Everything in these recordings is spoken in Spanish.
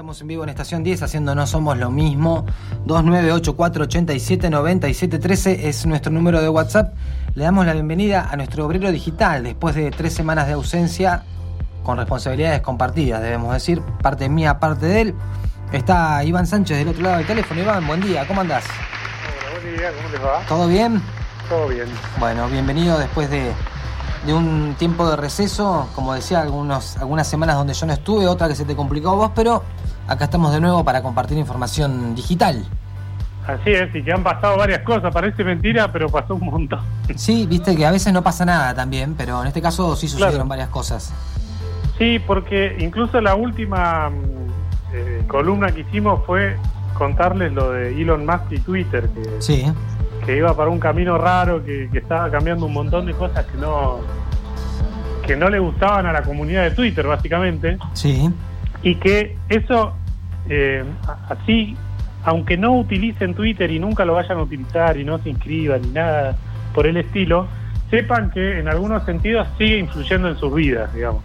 Estamos en vivo en Estación 10 haciendo No Somos Lo Mismo. 2984879713 es nuestro número de WhatsApp. Le damos la bienvenida a nuestro obrero digital después de tres semanas de ausencia con responsabilidades compartidas, debemos decir, parte mía, parte de él. Está Iván Sánchez del otro lado del teléfono. Iván, buen día, ¿cómo andás? Hola, buen día, ¿cómo les va? ¿Todo bien? Todo bien. Bueno, bienvenido después de, de un tiempo de receso, como decía, algunos, algunas semanas donde yo no estuve, otra que se te complicó a vos, pero acá estamos de nuevo para compartir información digital. Así es, y que han pasado varias cosas, parece mentira, pero pasó un montón. Sí, viste que a veces no pasa nada también, pero en este caso sí sucedieron Claro. varias cosas. Sí, porque incluso la última mm, eh, columna que hicimos fue contarles lo de Elon Musk y Twitter, que, Sí, que iba para un camino raro, que, que estaba cambiando un montón de cosas que no que no le gustaban a la comunidad de Twitter, básicamente. sí, y que eso eh, así aunque no utilicen Twitter y nunca lo vayan a utilizar y no se inscriban ni nada por el estilo sepan que en algunos sentidos sigue influyendo en sus vidas digamos.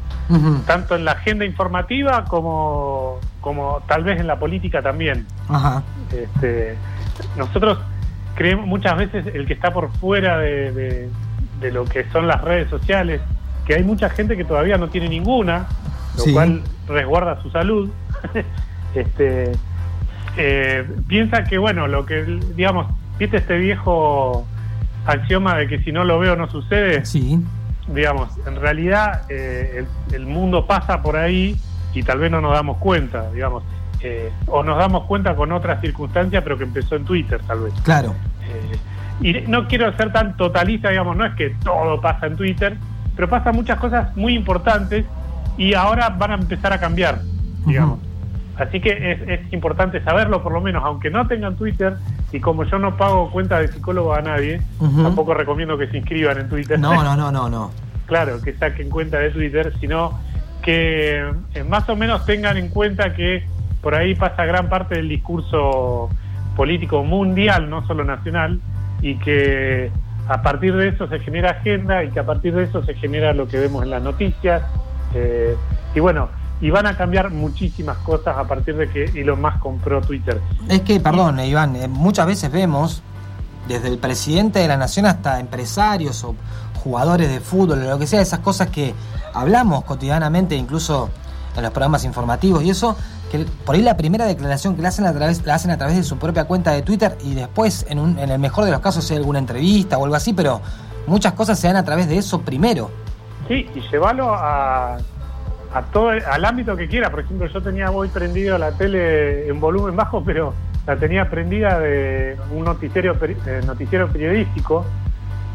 Tanto en la agenda informativa como como tal vez en la política también. Ajá, este, nosotros creemos muchas veces el que está por fuera de, de- de lo que son las redes sociales, que hay mucha gente que todavía no tiene ninguna, lo Sí. cual resguarda su salud. este, eh, piensa que, bueno, lo que, digamos, viste este viejo axioma de que si no lo veo no sucede sí, digamos, en realidad eh, el, el mundo pasa por ahí y tal vez no nos damos cuenta, digamos, eh, o nos damos cuenta con otras circunstancias, pero que empezó en Twitter, tal vez. claro, y no quiero ser tan totalista, digamos, no es que todo pasa en Twitter, pero pasan muchas cosas muy importantes y ahora van a empezar a cambiar, digamos. Así que es, es importante saberlo, por lo menos, aunque no tengan Twitter, y como yo no pago cuenta de psicólogo a nadie, tampoco recomiendo que se inscriban en Twitter. no, no, no, no, no, claro, que saquen cuenta de Twitter, sino que eh, más o menos tengan en cuenta que por ahí pasa gran parte del discurso político mundial, no solo nacional, y que a partir de eso se genera agenda y que a partir de eso se genera lo que vemos en las noticias. Eh, y bueno, y van a cambiar muchísimas cosas a partir de que Elon Musk compró Twitter. Es que, perdón, eh, Iván, eh, muchas veces vemos, desde el presidente de la nación hasta empresarios o jugadores de fútbol o lo que sea, esas cosas que hablamos cotidianamente, incluso en los programas informativos y eso, que por ahí la primera declaración que la hacen a través, la hacen a través de su propia cuenta de Twitter y después, en, un, en el mejor de los casos, hay alguna entrevista o algo así, pero muchas cosas se dan a través de eso primero. Sí, y llevarlo a, a todo el- al ámbito que quiera. Por ejemplo, yo tenía hoy prendido la tele en volumen bajo, pero la tenía prendida de un noticiero, eh, noticiero periodístico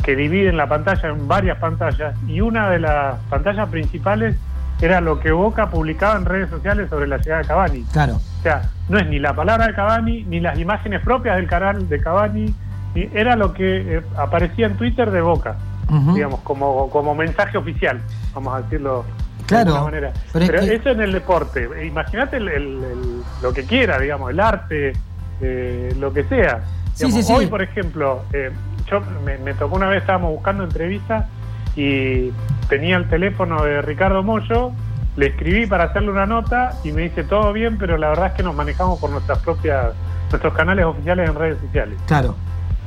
que divide la pantalla en varias pantallas y una de las pantallas principales era lo que Boca publicaba en redes sociales sobre la llegada de Cavani. Claro. O sea, no es ni la palabra de Cavani, ni las imágenes propias del canal de Cavani, ni- era lo que eh, aparecía en Twitter de Boca Digamos, como, como mensaje oficial, vamos a decirlo Claro, de alguna manera. pero Pero, es que- eso en el deporte. Imagínate el- el- el- lo que quiera, digamos, el arte, eh, lo que sea. Sí, Digamos, sí, sí. Hoy, por ejemplo, eh, yo me, me tocó una vez, estábamos buscando entrevistas y tenía el teléfono de Ricardo Mollo, le escribí para hacerle una nota y me dice todo bien, pero la verdad es que nos manejamos por nuestras propias, nuestros canales oficiales en redes sociales. Claro.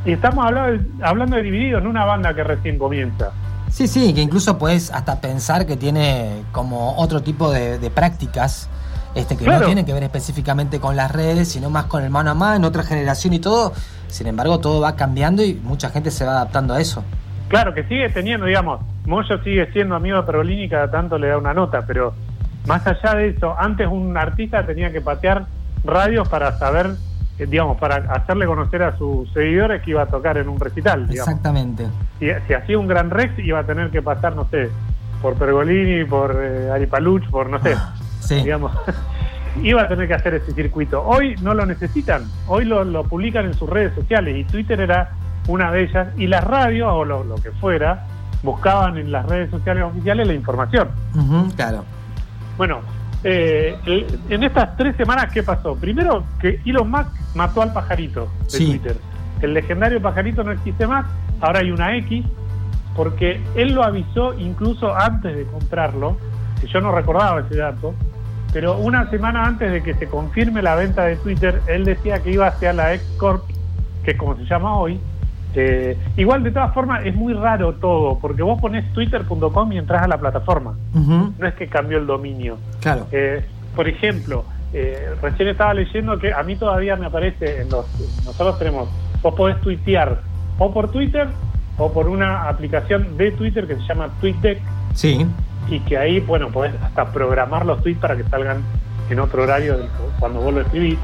Y estamos hablando, hablando de dividido en una banda que recién comienza. Sí, sí, que incluso puedes hasta pensar que tiene como otro tipo de, de prácticas este, que no tienen que ver específicamente con las redes, sino más con el mano a mano, otra generación y todo. Sin embargo, todo va cambiando y mucha gente se va adaptando a eso. Claro, que sigue teniendo, digamos, Moyo sigue siendo amigo de Perolini y cada tanto le da una nota, pero más allá de eso, antes un artista tenía que patear radios para saber, digamos, para hacerle conocer a sus seguidores que iba a tocar en un recital, digamos. Exactamente. Si, si hacía un gran Rex iba a tener que pasar, no sé, por Pergolini, por eh, Ari Paluch, por no sé, Sí. digamos. iba a tener que hacer ese circuito. Hoy no lo necesitan, hoy lo, lo publican en sus redes sociales y Twitter era una de ellas y las radios o lo, lo que fuera buscaban en las redes sociales oficiales la información. Claro. Bueno, eh, el- en estas tres semanas, ¿qué pasó? Primero, que Elon Musk mató al pajarito de Sí. Twitter. El legendario pajarito no existe más, ahora hay una X, porque él lo avisó incluso antes de comprarlo, que yo no recordaba ese dato, pero una semana antes de que se confirme la venta de Twitter, él decía que iba hacia la X Corp, que es como se llama hoy. Eh, igual, de todas formas, es muy raro todo, porque vos pones twitter.com y entras a la plataforma. No es que cambió el dominio. Claro. Eh, por ejemplo, eh, recién estaba leyendo que a mí todavía me aparece en los. Nosotros tenemos. Vos podés tuitear o por Twitter o por una aplicación de Twitter que se llama TweetDeck. Sí. Y que ahí, bueno, podés hasta programar los tweets para que salgan en otro horario cuando vos lo escribís.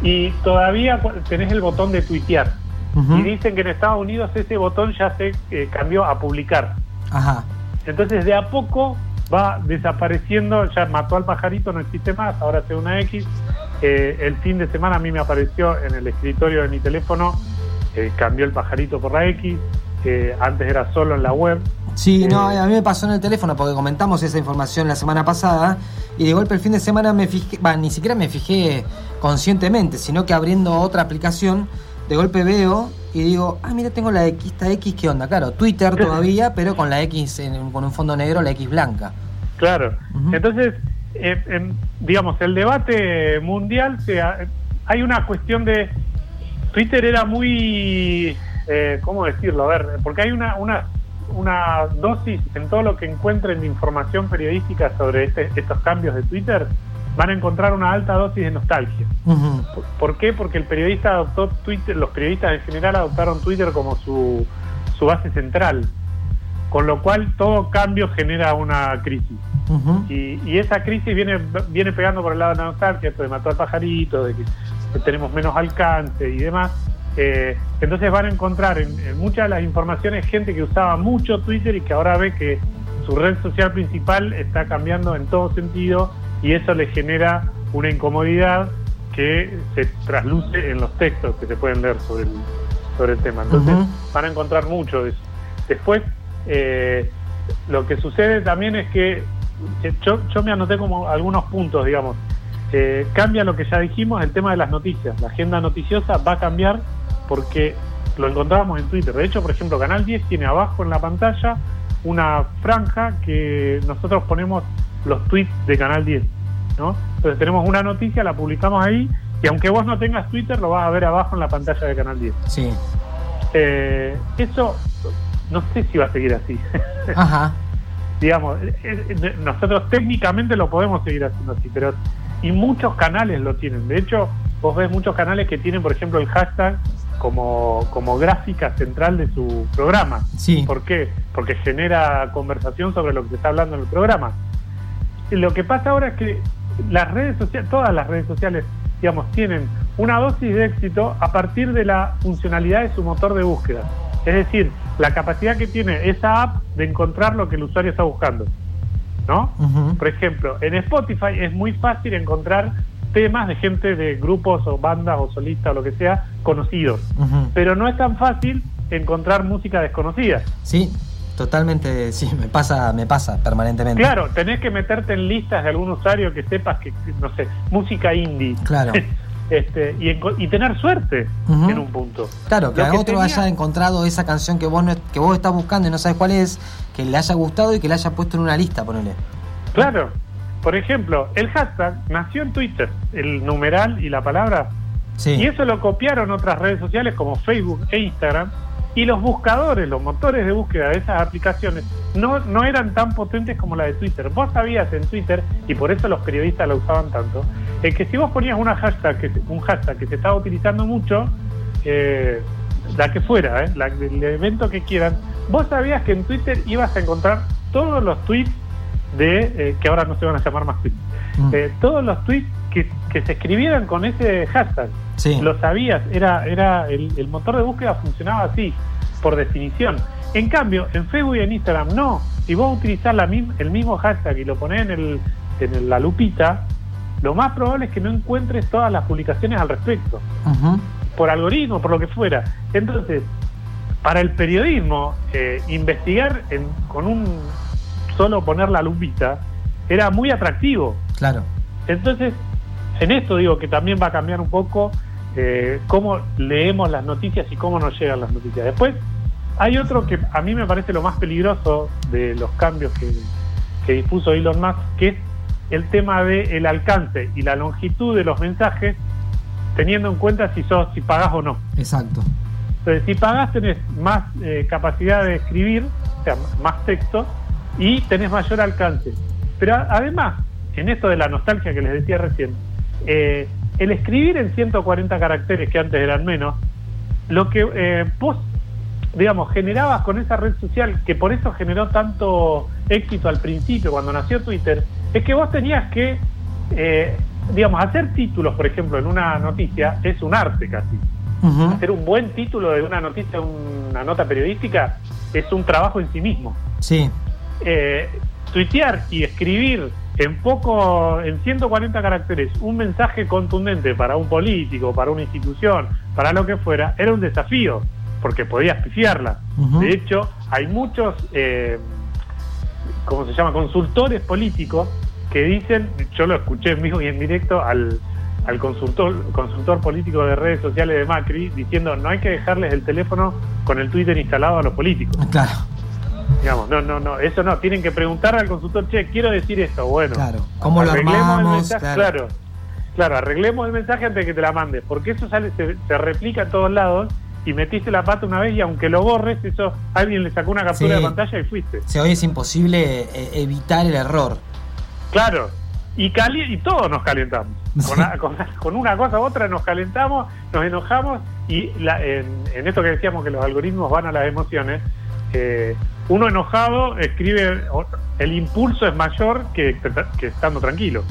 Y todavía tenés el botón de tuitear. Y dicen que en Estados Unidos ese botón ya se eh, cambió a publicar. Ajá. Entonces, de a poco va desapareciendo, ya mató al pajarito, no existe más, ahora hace una X. Eh, el fin de semana a mí me apareció en el escritorio de mi teléfono, eh, cambió el pajarito por la X, antes era solo en la web. Sí, no, eh, a mí me pasó en el teléfono porque comentamos esa información la semana pasada y de golpe el fin de semana me fijé, ni siquiera me fijé conscientemente, sino que abriendo otra aplicación, de golpe veo y digo, ah, mira, tengo la X, esta X, ¿qué onda? Claro, Twitter todavía, pero con la X, con un fondo negro, la X blanca. Claro, entonces, eh, digamos, el debate mundial, se hay una cuestión de... Twitter era muy, eh, ¿cómo decirlo? A ver, porque hay una, una, una dosis en todo lo que encuentren de información periodística sobre este, estos cambios de Twitter, van a encontrar una alta dosis de nostalgia. ¿Por, qué? Porque el periodista adoptó Twitter, los periodistas en general adoptaron Twitter como su, su base central, con lo cual todo cambio genera una crisis. y, y, esa crisis viene, viene pegando por el lado de la nostalgia, esto de matar al pajarito, de que, tenemos menos alcance y demás. Eh, entonces van a encontrar en, en, muchas de las informaciones gente que usaba mucho Twitter y que ahora ve que su red social principal está cambiando en todo sentido y eso le genera una incomodidad que se trasluce en los textos que se pueden leer sobre el, sobre el tema. Entonces van a encontrar mucho de eso. Después, eh, lo que sucede también es que eh, yo, yo me anoté como algunos puntos, digamos. Eh, cambia lo que ya dijimos, el tema de las noticias. La agenda noticiosa va a cambiar porque lo encontrábamos en Twitter. De hecho, por ejemplo, Canal 10 tiene abajo en la pantalla una franja que nosotros ponemos los tweets de Canal 10. ¿No? Entonces tenemos una noticia, la publicamos ahí, y aunque vos no tengas Twitter, lo vas a ver abajo en la pantalla de Canal 10. Sí. Eh, eso no sé si va a seguir así. Ajá. Digamos, eh, eh, nosotros técnicamente lo podemos seguir haciendo así, pero y muchos canales lo tienen. De hecho, vos ves muchos canales que tienen, por ejemplo, el hashtag como, como gráfica central de su programa. Sí. ¿Por qué? Porque genera conversación sobre lo que se está hablando en el programa lo que pasa ahora es que las redes sociales, todas las redes sociales, digamos, tienen una dosis de éxito a partir de la funcionalidad de su motor de búsqueda. Es decir, la capacidad que tiene esa app de encontrar lo que el usuario está buscando. ¿No? Por ejemplo, en Spotify es muy fácil encontrar temas de gente de grupos o bandas o solistas o lo que sea conocidos. Pero no es tan fácil encontrar música desconocida. Sí, Totalmente, sí, me pasa, me pasa permanentemente. Claro, tenés que meterte en listas de algún usuario que sepas que, no sé, música indie. Claro. este, y, tener suerte en un punto. Claro, que, otro haya encontrado esa canción que vos no, que vos estás buscando y no sabes cuál es, que le haya gustado y que le haya puesto en una lista, ponele. Claro. Por ejemplo, el hashtag nació en Twitter, el numeral y la palabra. Sí. Y eso lo copiaron otras redes sociales como Facebook e Instagram y los buscadores, los motores de búsqueda de esas aplicaciones no, no eran tan potentes como la de Twitter. Vos sabías en Twitter, y por eso los periodistas la usaban tanto, es que si vos ponías una hashtag que, un hashtag que se estaba utilizando mucho, eh, la que fuera, eh, el evento que quieran, vos sabías que en Twitter ibas a encontrar todos los tweets de, eh, que ahora no se van a llamar más tweets, mm. todos los tweets que, se escribieran con ese hashtag. Lo sabías, era, era el, motor de búsqueda funcionaba así, por definición. En cambio, en Facebook y en Instagram no. Si vos utilizás la, el mismo hashtag y lo ponés en, el, en la lupita, lo más probable es que no encuentres todas las publicaciones al respecto. Por algoritmo, por lo que fuera. Entonces, para el periodismo, eh, investigar con un solo poner la lupita era muy atractivo. Claro. Entonces, en esto digo que también va a cambiar un poco eh, cómo leemos las noticias y cómo nos llegan las noticias. Después, hay otro que a mí me parece lo más peligroso de los cambios que, que dispuso Elon Musk, que es el tema del el alcance y la longitud de los mensajes, teniendo en cuenta si sos, si pagás o no. Exacto. Entonces, si pagás tenés más eh, capacidad de escribir, o sea, más texto, y tenés mayor alcance. Pero además, en esto de la nostalgia que les decía recién, eh, el escribir en 140 caracteres, que antes eran menos, lo que eh, vos, digamos, generabas con esa red social, que por eso generó tanto éxito al principio, cuando nació Twitter, es que vos tenías que, eh, digamos, hacer títulos, por ejemplo, en una noticia, es un arte casi. Hacer un buen título de una noticia, una nota periodística, es un trabajo en sí mismo. Sí. Eh, tuitear y escribir en poco, en 140 caracteres, un mensaje contundente para un político, para una institución, para lo que fuera, era un desafío, porque podías pifiarla. De hecho, hay muchos, eh, ¿cómo se llama?, consultores políticos que dicen, yo lo escuché en vivo y en directo al, al consultor, consultor político de redes sociales de Macri, diciendo, no hay que dejarles el teléfono con el Twitter instalado a los políticos. Claro. Digamos, no, no, no, eso no, tienen que preguntar al consultor, che, quiero decir esto, bueno. Claro, ¿cómo lo armamos? claro. claro. arreglemos el mensaje antes de que te la mandes, porque eso sale, se, replica en todos lados y metiste la pata una vez y aunque lo borres, eso alguien le sacó una captura de pantalla y fuiste. O hoy es imposible eh, evitar el error. Claro, y, cali y todos nos calentamos. Con, una cosa u otra nos calentamos, nos enojamos y la, en, en, esto que decíamos que los algoritmos van a las emociones, eh, uno enojado escribe, el impulso es mayor que, estando tranquilo.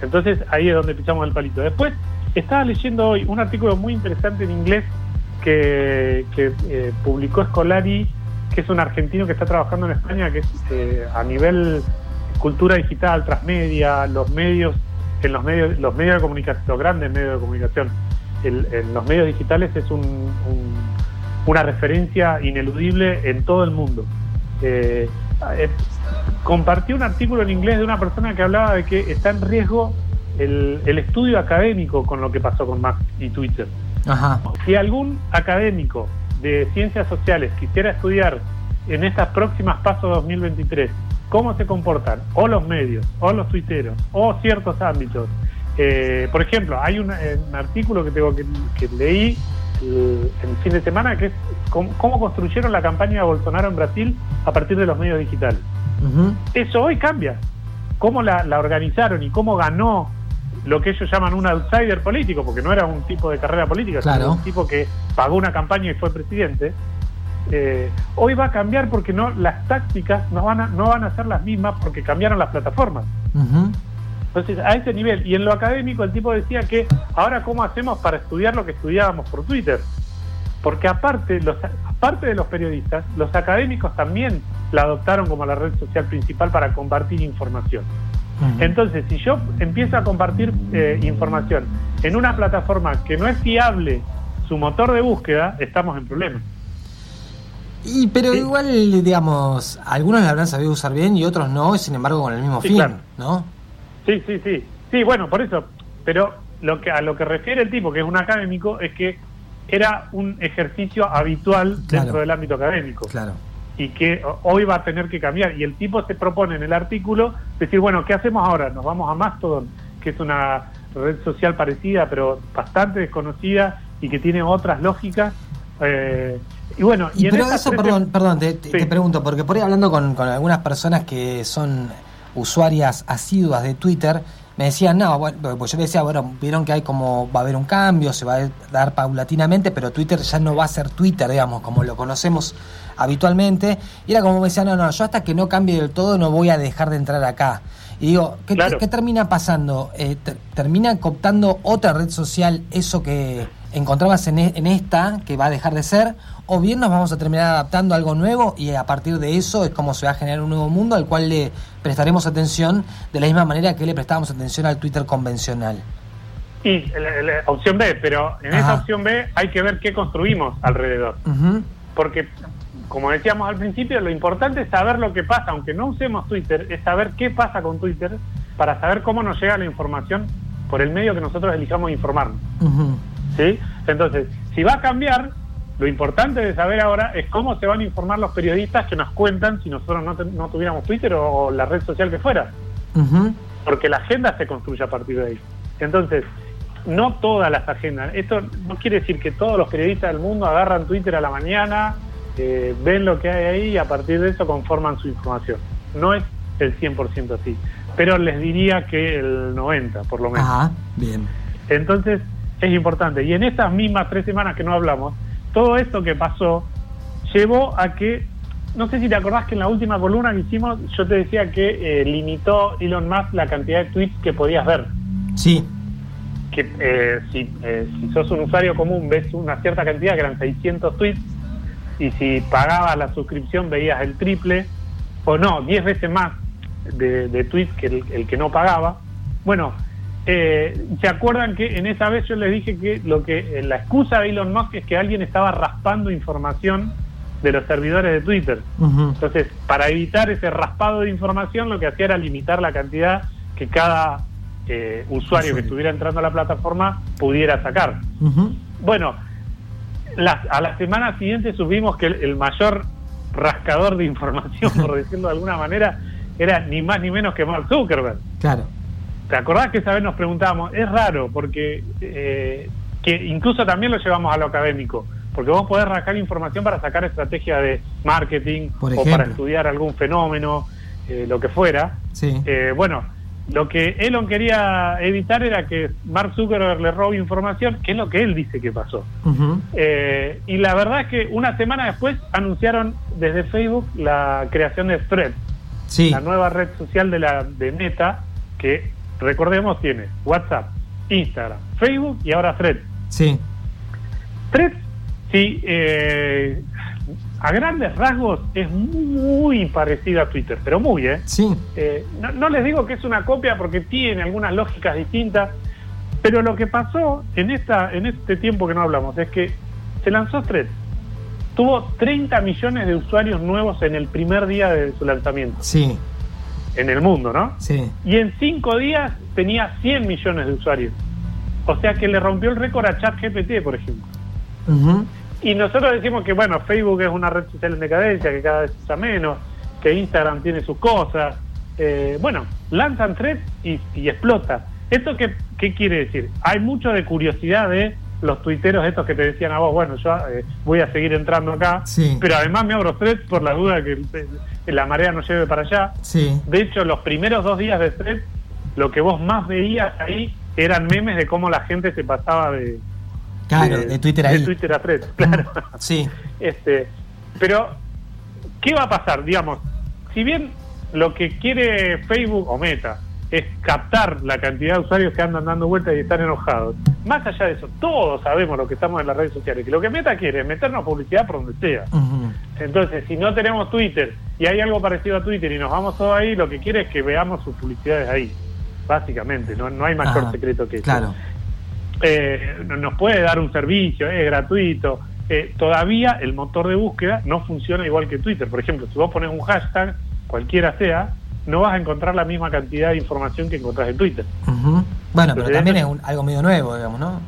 Entonces ahí es donde pisamos el palito. Después estaba leyendo hoy un artículo muy interesante en inglés que, eh, publicó Scolari, que es un argentino que está trabajando en España, que es eh, a nivel cultura digital, transmedia, los medios, en los medios, los medios de comunicación, los grandes medios de comunicación, en los medios digitales es un una referencia ineludible en todo el mundo. Eh, eh, compartí un artículo en inglés de una persona que hablaba de que está en riesgo el, estudio académico con lo que pasó con Mac y Twitter. Si algún académico de ciencias sociales quisiera estudiar en estas próximas pasos 2023 cómo se comportan o los medios, o los tuiteros, o ciertos ámbitos. Eh, por ejemplo, hay un, artículo que tengo que leí el, fin de semana, que es cómo, construyeron la campaña de Bolsonaro en Brasil a partir de los medios digitales. Eso hoy cambia. Cómo la, organizaron y cómo ganó lo que ellos llaman un outsider político, porque no era un tipo de carrera política, sino un tipo que pagó una campaña y fue presidente. Eh, hoy va a cambiar porque no las tácticas no van a, no van a ser las mismas porque cambiaron las plataformas. Entonces, a ese nivel, y en lo académico el tipo decía que ahora cómo hacemos para estudiar lo que estudiábamos por Twitter. Porque aparte, los, aparte de los periodistas, los académicos también la adoptaron como la red social principal para compartir información. Entonces, si yo empiezo a compartir eh, información en una plataforma que no es fiable su motor de búsqueda, estamos en problemas. Y pero igual, digamos, algunos la habrán sabido usar bien y otros no, sin embargo con el mismo fin, ¿no? Sí, sí, sí. Sí, bueno, por eso. Pero lo que a lo que refiere el tipo, que es un académico, es que era un ejercicio habitual dentro del ámbito académico. Claro. Y que hoy va a tener que cambiar. Y el tipo se propone en el artículo decir, bueno, ¿qué hacemos ahora? Nos vamos a Mastodon, que es una red social parecida, pero bastante desconocida y que tiene otras lógicas. Eh, y bueno, y, pero eso, perdón, perdón, te, pregunto, porque por ahí hablando con, con algunas personas que son usuarias asiduas de Twitter me decían, no, bueno, pues yo decía, bueno, vieron que hay como, va a haber un cambio, se va a dar paulatinamente, pero Twitter ya no va a ser Twitter, digamos, como lo conocemos habitualmente. Y era como me decían, no, no, yo hasta que no cambie del todo no voy a dejar de entrar acá. Y digo, ¿qué, ¿qué, termina pasando? Eh, ¿Termina cooptando otra red social eso que encontrabas en, e, en esta, que va a dejar de ser? o bien nos vamos a terminar adaptando a algo nuevo y a partir de eso es como se va a generar un nuevo mundo al cual le prestaremos atención de la misma manera que le prestábamos atención al Twitter convencional. Y la, opción B, pero en esa opción B hay que ver qué construimos alrededor. Porque, como decíamos al principio, lo importante es saber lo que pasa, aunque no usemos Twitter, es saber qué pasa con Twitter para saber cómo nos llega la información por el medio que nosotros elijamos informarnos. ¿Sí? Entonces, si va a cambiar, lo importante de saber ahora es cómo se van a informar los periodistas que nos cuentan si nosotros no, no tuviéramos Twitter o, la red social que fuera. porque la agenda se construye a partir de ahí. Entonces, no todas las agendas, esto no quiere decir que todos los periodistas del mundo agarran Twitter a la mañana, eh, ven lo que hay ahí y a partir de eso conforman su información. No es el 100% así, pero les diría que el 90% por lo menos. Ajá, bien. Entonces, es importante. Y en estas mismas tres semanas que no hablamos, todo esto que pasó llevó a que, no sé si te acordás que en la última columna que hicimos, yo te decía que eh, limitó Elon Musk la cantidad de tweets que podías ver. Sí. Que eh, si, eh, si sos un usuario común ves una cierta cantidad, que eran 600 tweets, y si pagabas la suscripción veías el triple, o no, 10 veces más de, tweets que el, el que no pagaba. Bueno, eh, ¿Se acuerdan que en esa vez yo les dije que lo que eh, la excusa de Elon Musk es que alguien estaba raspando información de los servidores de Twitter? Entonces, para evitar ese raspado de información, lo que hacía era limitar la cantidad que cada eh, usuario que estuviera entrando a la plataforma pudiera sacar. Bueno, a la semana siguiente supimos que el mayor rascador de información, por decirlo de alguna manera, era ni más ni menos que Mark Zuckerberg. Claro. ¿Te acordás que esa vez nos preguntábamos? Es raro, porque eh, que incluso también lo llevamos a lo académico, porque vos podés rascar información para sacar estrategia de marketing o para estudiar algún fenómeno, eh, lo que fuera. Sí. Eh, bueno, lo que Elon quería evitar era que Mark Zuckerberg le robe información, que es lo que él dice que pasó. y la verdad es que una semana después anunciaron desde Facebook la creación de Thread, sí. la nueva red social de la de Meta, que recordemos, tiene WhatsApp, Instagram, Facebook y ahora Thread. Sí. Thread, sí, eh, a grandes rasgos es muy parecido a Twitter, pero muy, ¿eh? Sí. Eh, no, les digo que es una copia porque tiene algunas lógicas distintas, pero lo que pasó en, esta, en este tiempo que no hablamos es que se lanzó Thread. Tuvo 30 millones de usuarios nuevos en el primer día de su lanzamiento. Sí en el mundo, ¿no? Sí. Y en cinco días tenía 100 millones de usuarios. O sea que le rompió el récord a ChatGPT, por ejemplo. Y nosotros decimos que, bueno, Facebook es una red social en decadencia, que cada vez usa menos, que Instagram tiene sus cosas. Eh, bueno, lanzan tres y, explota. ¿Esto qué, qué quiere decir? Hay mucho de curiosidad de los tuiteros estos que te decían a vos, bueno, yo eh, voy a seguir entrando acá, pero además me abro threads por la duda que, que la marea no lleve para allá. Sí. De hecho, los primeros dos días de threads, lo que vos más veías ahí eran memes de cómo la gente se pasaba de, claro, de, Twitter a Twitter a threads, claro. Sí. este, pero, ¿qué va a pasar? Digamos, si bien lo que quiere Facebook o Meta es captar la cantidad de usuarios que andan dando vueltas y están enojados. Más allá de eso, todos sabemos lo que estamos en las redes sociales, que lo que Meta quiere es meternos publicidad por donde sea. Entonces, si no tenemos Twitter y hay algo parecido a Twitter y nos vamos todos ahí, lo que quiere es que veamos sus publicidades ahí, básicamente, no, no hay mayor secreto que eso. Claro. Eh, nos puede dar un servicio, es gratuito. Eh, todavía el motor de búsqueda no funciona igual que Twitter. Por ejemplo, si vos pones un hashtag, cualquiera sea, no vas a encontrar la misma cantidad de información que encontrás en Twitter. Bueno, pero también es algo medio nuevo, digamos, ¿no?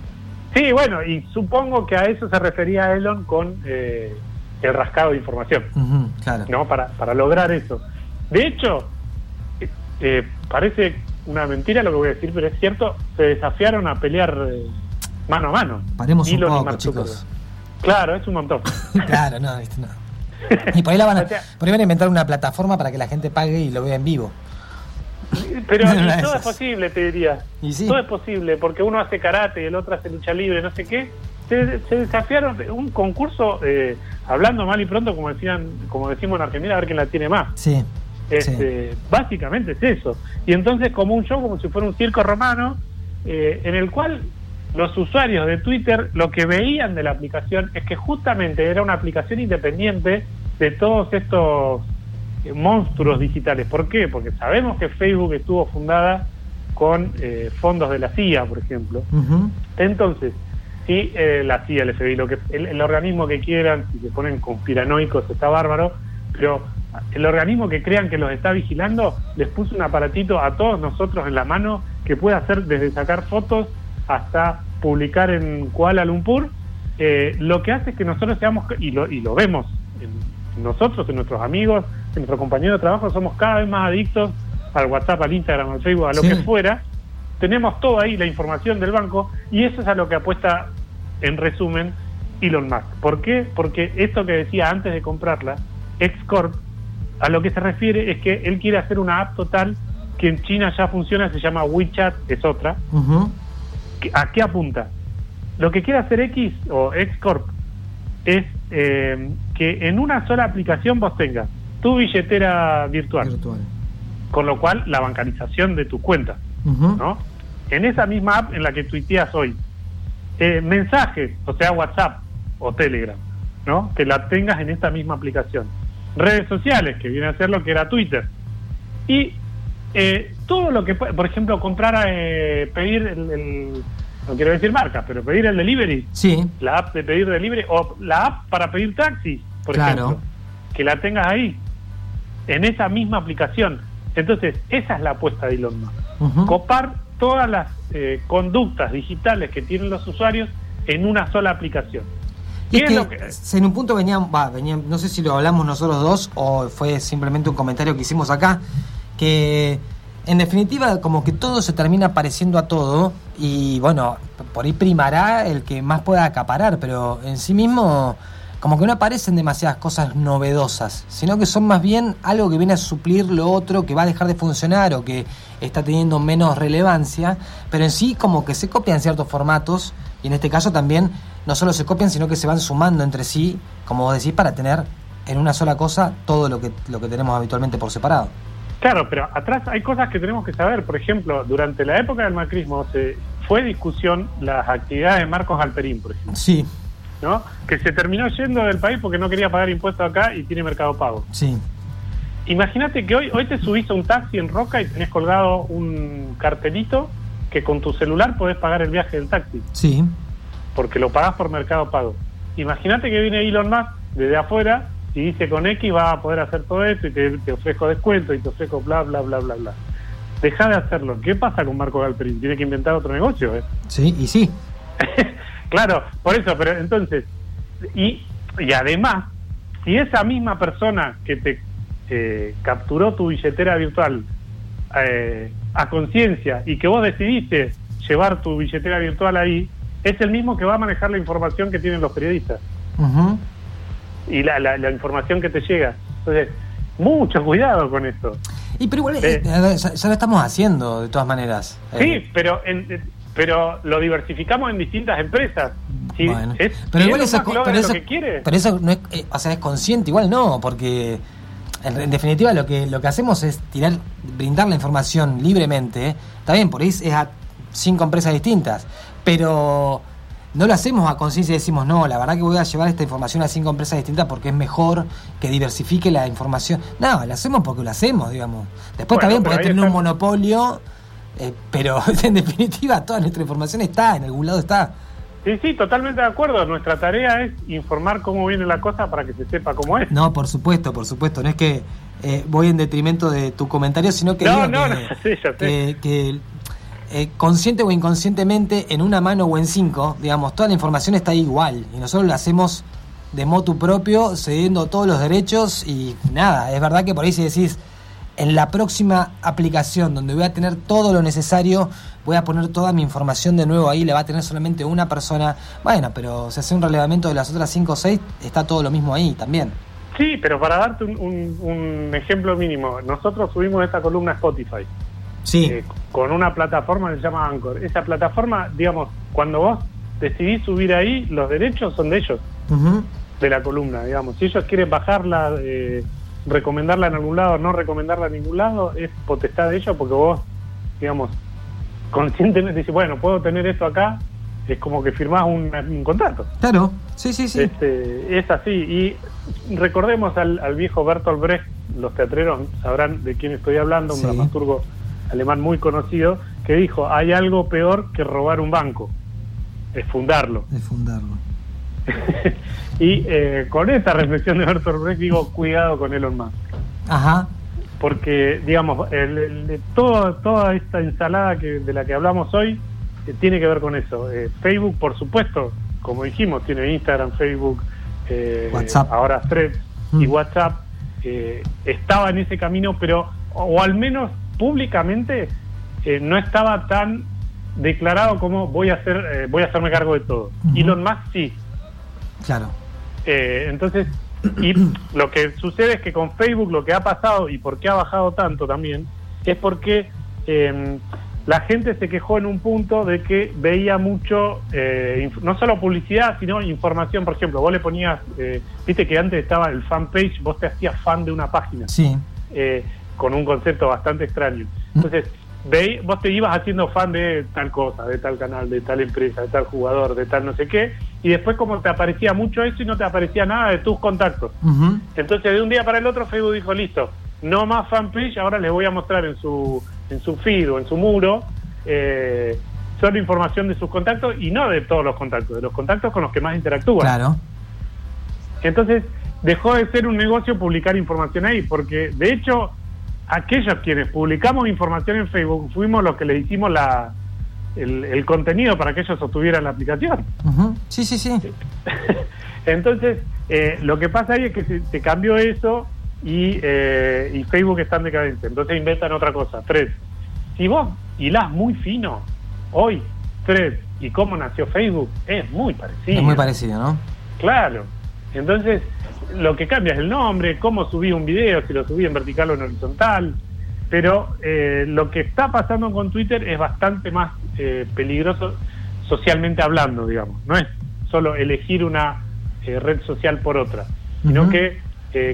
Sí, bueno, y supongo que a eso se refería Elon con eh, el rascado de información, claro. ¿no? Para, para lograr eso. De hecho, eh, parece una mentira lo que voy a decir, pero es cierto, se desafiaron a pelear eh, mano a mano. Paremos un poco, chicos. Claro, es un montón. claro, no, no. Y por ahí, van a, por van a inventar una plataforma para que la gente pague y lo vea en vivo. Pero todo es posible, te diría. Todo es posible, porque uno hace karate y el otro hace lucha libre, no sé qué. Se, desafiaron un concurso, eh, hablando mal y pronto, como decían como decimos en Argentina, a ver quién la tiene más. Sí. Este, Básicamente es eso. Y entonces como un show, como si fuera un circo romano, eh, en el cual los usuarios de Twitter lo que veían de la aplicación es que justamente era una aplicación independiente de todos estos eh, monstruos digitales. ¿Por qué? Porque sabemos que Facebook estuvo fundada con eh, fondos de la CIA, por ejemplo. Entonces, si eh, la CIA, el FBI, lo que, el, organismo que quieran, si se ponen conspiranoicos está bárbaro, pero el organismo que crean que los está vigilando les puso un aparatito a todos nosotros en la mano que puede hacer desde sacar fotos hasta publicar en Kuala Lumpur, eh, lo que hace es que nosotros seamos, y lo, y lo vemos en nosotros, en nuestros amigos, en nuestros compañeros de trabajo, somos cada vez más adictos al WhatsApp, al Instagram, al Facebook, a lo que fuera, tenemos todo ahí, la información del banco, y eso es a lo que apuesta, en resumen, Elon Musk. ¿Por qué? Porque esto que decía antes de comprarla, Xcorp, a lo que se refiere es que él quiere hacer una app total que en China ya funciona, se llama WeChat, es otra. ¿A qué apunta? Lo que quiere hacer X o Xcorp es eh, que en una sola aplicación vos tengas tu billetera virtual, con lo cual la bancarización de tu cuenta, ¿no? En esa misma app en la que tuiteas hoy, eh, mensajes, o sea, WhatsApp o Telegram, ¿no? Que la tengas en esta misma aplicación. Redes sociales, que viene a ser lo que era Twitter. Y eh, todo lo que, por ejemplo, comprar, eh, pedir el, no quiero decir marca, pero pedir el delivery. Sí. La app de pedir delivery o la app para pedir taxis, por ejemplo. Que la tengas ahí, en esa misma aplicación. Entonces, esa es la apuesta de Elon Musk. Copar todas las eh, conductas digitales que tienen los usuarios en una sola aplicación. Y es que, en un punto venían, va, venían, no sé si lo hablamos nosotros dos o fue simplemente un comentario que hicimos acá, que en definitiva como que todo se termina pareciendo a todo y bueno, por ahí primará el que más pueda acaparar, pero en sí mismo como que no aparecen demasiadas cosas novedosas, sino que son más bien algo que viene a suplir lo otro, que va a dejar de funcionar o que está teniendo menos relevancia, pero en sí como que se copian ciertos formatos y en este caso también no solo se copian, sino que se van sumando entre sí, como vos decís, para tener en una sola cosa todo lo que, lo que tenemos habitualmente por separado. Claro, pero atrás hay cosas que tenemos que saber. Por ejemplo, durante la época del macrismo se fue discusión las actividades de Marcos Alperín, por ejemplo. Sí. ¿No? Que se terminó yendo del país porque no quería pagar impuestos acá y tiene mercado pago. Sí. Imagínate que hoy, hoy te subiste a un taxi en Roca y tenés colgado un cartelito que con tu celular podés pagar el viaje del taxi. Sí. Porque lo pagás por mercado pago. Imagínate que viene Elon Musk desde afuera y dice con X va a poder hacer todo esto y te, ofrezco descuento y te ofrezco bla, bla, bla, bla, bla. Deja de hacerlo. ¿Qué pasa con Marco Galperín? Tiene que inventar otro negocio, ¿eh? Sí, y sí. claro, por eso, pero entonces, y, y además, si esa misma persona que te eh, capturó tu billetera virtual eh, a conciencia y que vos decidiste llevar tu billetera virtual ahí, es el mismo que va a manejar la información que tienen los periodistas y la, la, información que te llega. Entonces, mucho cuidado con esto. Y pero igual, eh, ya, lo estamos haciendo de todas maneras. Sí, eh. pero pero lo diversificamos en distintas empresas. pero igual eso, pero eso, que quiere. Pero eso no es, eh, o sea, es consciente, igual no, porque en, definitiva lo que lo que hacemos es tirar, brindar la información libremente. Está bien, por ahí es a cinco empresas distintas, pero no lo hacemos a conciencia y decimos, no, la verdad que voy a llevar esta información a cinco empresas distintas porque es mejor que diversifique la información. No, lo hacemos porque lo hacemos, digamos. Después también podés tener un monopolio, eh, pero en definitiva toda nuestra información está, en algún lado está. Sí, sí, totalmente de acuerdo. Nuestra tarea es informar cómo viene la cosa para que se sepa cómo es. No, por supuesto, por supuesto. No es que eh, voy en detrimento de tu comentario, sino que, no, no, no, sí, que, que eh, consciente o inconscientemente, en una mano o en cinco, digamos, toda la información está igual. Y nosotros lo hacemos de motu propio, cediendo todos los derechos y nada, es verdad que por ahí si decís, en la próxima aplicación donde voy a tener todo lo necesario, voy a poner toda mi información de nuevo ahí, le va a tener solamente una persona. Bueno, pero si hace un relevamiento de las otras cinco o seis, está todo lo mismo ahí también. Sí, pero para darte un, un ejemplo mínimo, nosotros subimos esta columna a Spotify. Sí. Eh, con una plataforma que se llama Anchor. Esa plataforma, digamos, cuando vos decidís subir ahí, los derechos son de ellos, de la columna, digamos. Si ellos quieren bajarla, eh, recomendarla en algún lado, no recomendarla en ningún lado, es potestad de ellos porque vos, digamos, conscientemente dices, bueno, puedo tener esto acá, es como que firmás un, contrato. Claro, sí, sí, sí. Este, es así. Y recordemos al, viejo Bertolt Brecht, los teatreros sabrán de quién estoy hablando, un dramaturgo alemán muy conocido, que dijo, hay algo peor que robar un banco, es fundarlo. Es fundarlo. y eh, con esta reflexión de Bertolt Brecht digo, cuidado con Elon Musk. Ajá. Porque, digamos, el, todo, toda esta ensalada que, de la que hablamos hoy eh, tiene que ver con eso. Eh, Facebook, por supuesto, como dijimos, tiene Instagram, Facebook, WhatsApp. ahora Threads y mm. WhatsApp. estaba en ese camino, pero, o al menos públicamente eh, no estaba tan declarado como voy a hacer, eh, voy a hacerme cargo de todo. Elon Musk sí. Claro. Eh, entonces, y lo que sucede es que con Facebook lo que ha pasado y por qué ha bajado tanto también es porque em, la gente se quejó en un punto de que veía mucho, no solo publicidad, sino información. Por ejemplo, vos le ponías, viste que antes estaba el fanpage, vos te hacías fan de una página. Sí. Con un concepto bastante extraño. Entonces, vos te ibas haciendo fan de tal cosa, de tal canal, de tal empresa, de tal jugador, de tal no sé qué, y después como te aparecía mucho eso y no te aparecía nada de tus contactos. Entonces de un día para el otro Facebook dijo, listo, no más fanpage, ahora les voy a mostrar en su, en su feed o en su muro eh, solo información de sus contactos y no de todos los contactos, de los contactos con los que más interactúan. Claro. Entonces dejó de ser un negocio publicar información ahí, porque de hecho aquellos quienes publicamos información en Facebook fuimos los que le hicimos la, el, contenido para que ellos obtuvieran la aplicación. Sí, sí, sí. Entonces, eh, lo que pasa ahí es que se, cambió eso y, eh, y, Facebook está en decadencia. Entonces inventan otra cosa. Tres, si vos hilás muy fino, hoy, tres, y cómo nació Facebook, es muy parecido. Es muy parecido, ¿no? Claro. Entonces, lo que cambia es el nombre, cómo subí un video, si lo subí en vertical o en horizontal, pero eh, lo que está pasando con Twitter es bastante más eh, peligroso socialmente hablando, digamos. No es solo elegir una eh, red social por otra, sino que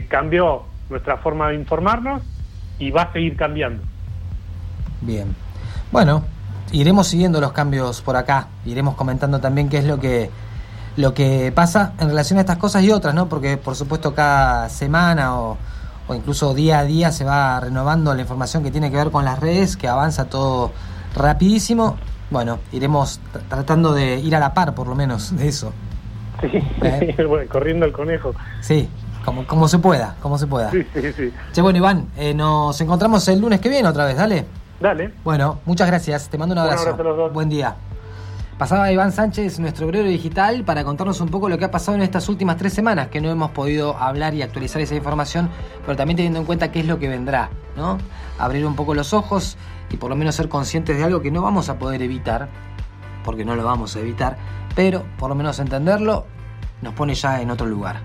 cambió nuestra forma de informarnos y va a seguir cambiando. Bien. Bueno, iremos siguiendo los cambios por acá, iremos comentando también qué es lo que lo que pasa en relación a estas cosas y otras, ¿no? Porque por supuesto cada semana o, incluso día a día se va renovando la información que tiene que ver con las redes, que avanza todo rapidísimo. Bueno, iremos tratando de ir a la par por lo menos de eso. Sí, ¿Eh? corriendo el conejo. Sí, como, como se pueda, como se pueda. Sí, sí, sí. Che, bueno, Iván, eh, nos encontramos el lunes que viene otra vez, dale. Dale. Bueno, muchas gracias, te mando un abrazo. Un abrazo a los dos. Buen día. Pasaba Iván Sánchez, nuestro obrero digital, para contarnos un poco lo que ha pasado en estas últimas tres semanas, que no hemos podido hablar y actualizar esa información, pero también teniendo en cuenta qué es lo que vendrá, ¿no? Abrir un poco los ojos y por lo menos ser conscientes de algo que no vamos a poder evitar, porque no lo vamos a evitar, pero por lo menos entenderlo nos pone ya en otro lugar.